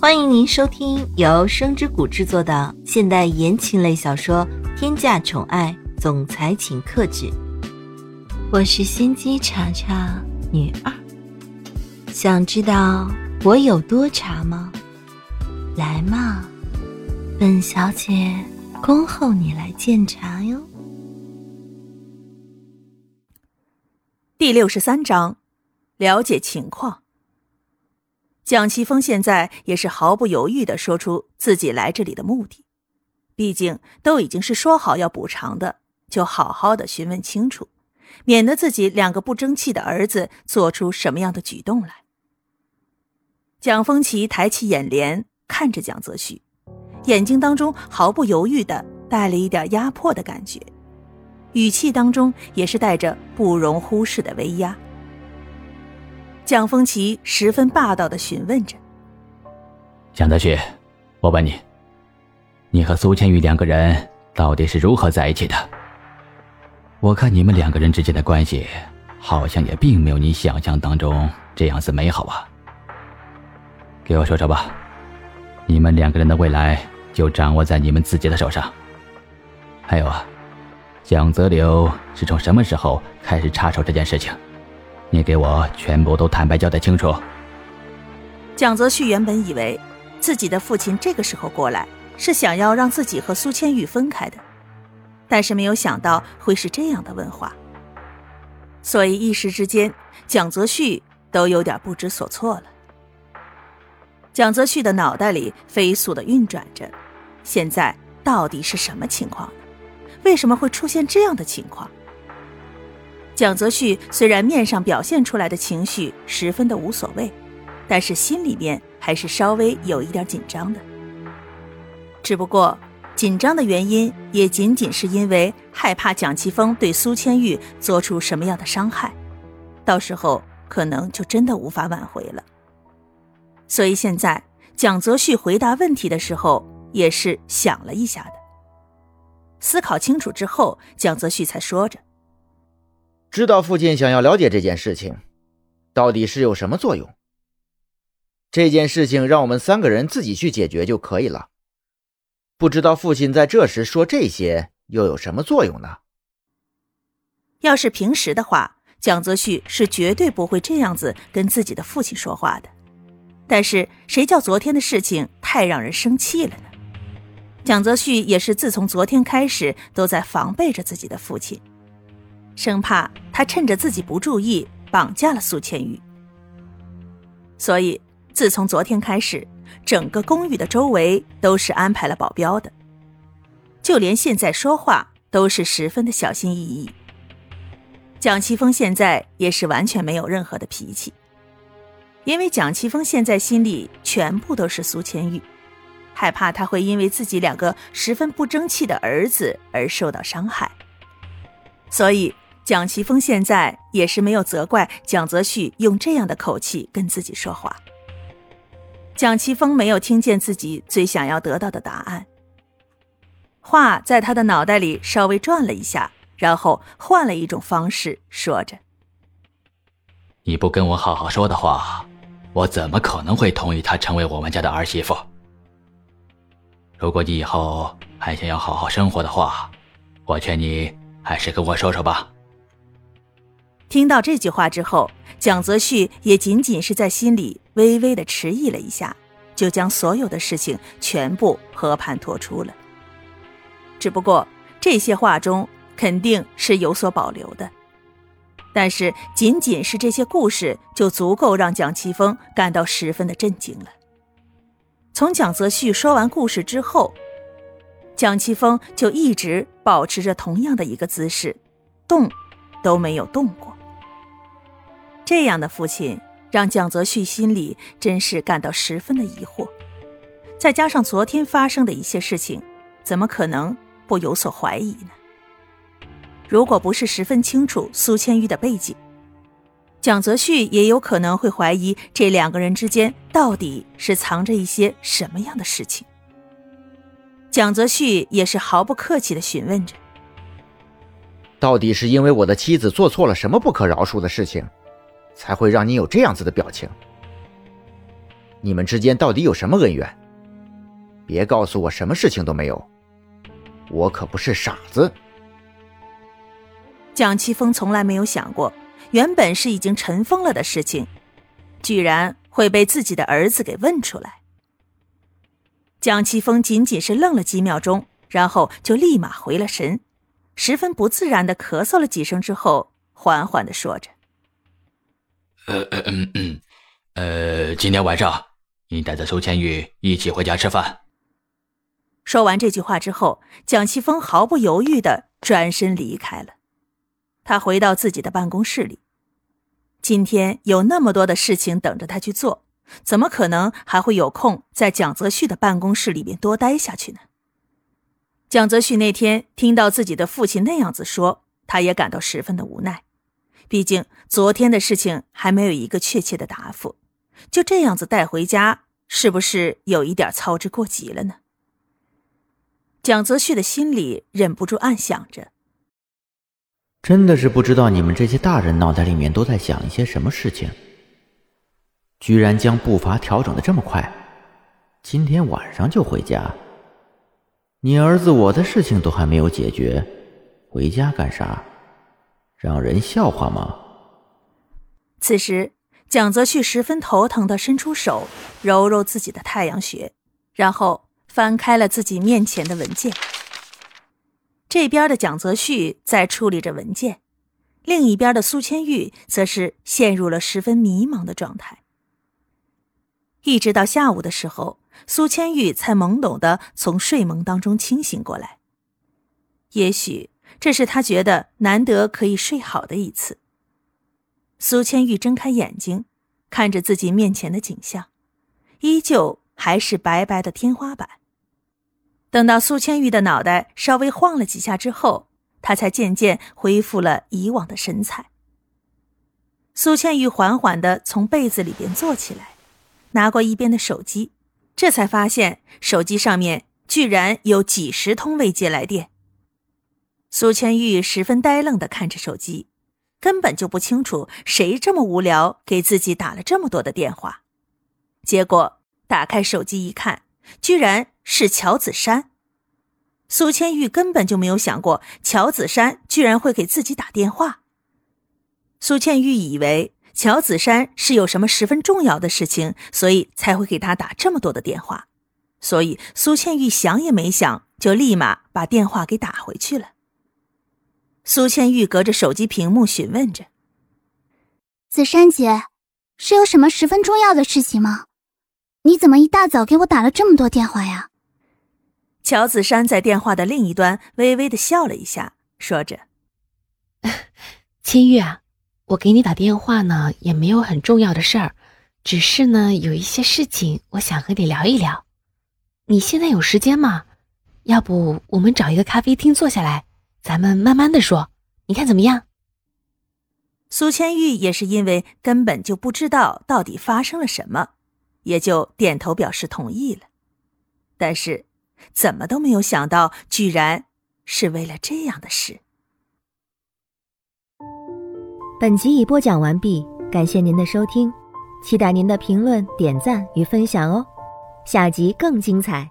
欢迎您收听由声之谷制作的现代言情类小说《天价宠爱总裁请克制》，我是心机茶茶女二。想知道我有多茶吗？来嘛，本小姐恭候你来鉴茶哟。第六十三章，了解情况。蒋奇峰现在也是毫不犹豫的说出自己来这里的目的，毕竟都已经是说好要补偿的，就好好的询问清楚，免得自己两个不争气的儿子做出什么样的举动来。蒋风奇抬起眼帘看着蒋泽旭，眼睛当中毫不犹豫的带了一点压迫的感觉，语气当中也是带着不容忽视的威压。蒋风奇十分霸道的询问着：“蒋泽旭，我问你，你和苏千玉两个人到底是如何在一起的？我看你们两个人之间的关系，好像也并没有你想象当中这样子美好啊。给我说说吧，你们两个人的未来就掌握在你们自己的手上。还有啊，蒋泽流是从什么时候开始插手这件事情？”你给我全部都坦白交代清楚。蒋泽旭原本以为自己的父亲这个时候过来是想要让自己和苏千玉分开的，但是没有想到会是这样的问话，所以一时之间蒋泽旭都有点不知所措了。蒋泽旭的脑袋里飞速的运转着，现在到底是什么情况？为什么会出现这样的情况？蒋泽旭虽然面上表现出来的情绪十分的无所谓，但是心里面还是稍微有一点紧张的。只不过紧张的原因也仅仅是因为害怕蒋奇峰对苏千玉做出什么样的伤害，到时候可能就真的无法挽回了。所以现在蒋泽旭回答问题的时候也是想了一下的，思考清楚之后，蒋泽旭才说着。知道父亲想要了解这件事情，到底是有什么作用？这件事情让我们三个人自己去解决就可以了。不知道父亲在这时说这些又有什么作用呢？要是平时的话，蒋泽旭是绝对不会这样子跟自己的父亲说话的。但是谁叫昨天的事情太让人生气了呢？蒋泽旭也是自从昨天开始都在防备着自己的父亲。生怕他趁着自己不注意绑架了苏千玉，所以自从昨天开始，整个公寓的周围都是安排了保镖的，就连现在说话都是十分的小心翼翼。蒋奇峰现在也是完全没有任何的脾气，因为蒋奇峰现在心里全部都是苏千玉，害怕他会因为自己两个十分不争气的儿子而受到伤害，所以。蒋奇峰现在也是没有责怪蒋泽旭用这样的口气跟自己说话。蒋奇峰没有听见自己最想要得到的答案，话在他的脑袋里稍微转了一下，然后换了一种方式说着：“你不跟我好好说的话，我怎么可能会同意她成为我们家的儿媳妇？如果你以后还想要好好生活的话，我劝你还是跟我说说吧。”听到这句话之后，蒋泽旭也仅仅是在心里微微的迟疑了一下，就将所有的事情全部和盘托出了。只不过这些话中肯定是有所保留的，但是仅仅是这些故事就足够让蒋奇峰感到十分的震惊了。从蒋泽旭说完故事之后，蒋奇峰就一直保持着同样的一个姿势，动都没有动过。这样的父亲让蒋泽旭心里真是感到十分的疑惑，再加上昨天发生的一些事情，怎么可能不有所怀疑呢？如果不是十分清楚苏千玉的背景，蒋泽旭也有可能会怀疑这两个人之间到底是藏着一些什么样的事情。蒋泽旭也是毫不客气的询问着：“到底是因为我的妻子做错了什么不可饶恕的事情？”才会让你有这样子的表情。你们之间到底有什么恩怨？别告诉我什么事情都没有，我可不是傻子。蒋奇峰从来没有想过，原本是已经尘封了的事情，居然会被自己的儿子给问出来。蒋奇峰仅仅是愣了几秒钟，然后就立马回了神，十分不自然的咳嗽了几声之后，缓缓的说着：“呃呃嗯嗯，呃，今天晚上你带着苏千玉一起回家吃饭。”说完这句话之后，蒋奇峰毫不犹豫的转身离开了。他回到自己的办公室里，今天有那么多的事情等着他去做，怎么可能还会有空在蒋泽旭的办公室里面多待下去呢？蒋泽旭那天听到自己的父亲那样子说，他也感到十分的无奈。毕竟昨天的事情还没有一个确切的答复，就这样子带回家，是不是有一点操之过急了呢？蒋泽旭的心里忍不住暗想着。真的是不知道你们这些大人脑袋里面都在想一些什么事情，居然将步伐调整的这么快，今天晚上就回家。你儿子我的事情都还没有解决，回家干啥？让人笑话吗？此时，蒋泽旭十分头疼的伸出手揉揉自己的太阳穴，然后翻开了自己面前的文件。这边的蒋泽旭在处理着文件，另一边的苏千玉则是陷入了十分迷茫的状态。一直到下午的时候，苏千玉才懵懂的从睡梦当中清醒过来。也许这是他觉得难得可以睡好的一次。苏千玉睁开眼睛，看着自己面前的景象，依旧还是白白的天花板。等到苏千玉的脑袋稍微晃了几下之后，他才渐渐恢复了以往的神采。苏千玉缓缓的从被子里边坐起来，拿过一边的手机，这才发现手机上面居然有几十通未接来电。苏千玉十分呆愣的看着手机，根本就不清楚谁这么无聊给自己打了这么多的电话。结果打开手机一看，居然。是乔子山，苏千玉根本就没有想过乔子山居然会给自己打电话。苏千玉以为乔子山是有什么十分重要的事情，所以才会给他打这么多的电话，所以苏千玉想也没想，就立马把电话给打回去了。苏千玉隔着手机屏幕询问着：“子珊姐，是有什么十分重要的事情吗？你怎么一大早给我打了这么多电话呀？”乔子珊在电话的另一端微微的笑了一下，说着：“千玉啊，我给你打电话呢，也没有很重要的事儿，只是呢有一些事情，我想和你聊一聊。你现在有时间吗？要不我们找一个咖啡厅坐下来，咱们慢慢的说，你看怎么样？”苏千玉也是因为根本就不知道到底发生了什么，也就点头表示同意了，但是。怎么都没有想到，居然是为了这样的事。本集已播讲完毕，感谢您的收听，期待您的评论、点赞与分享哦，下集更精彩。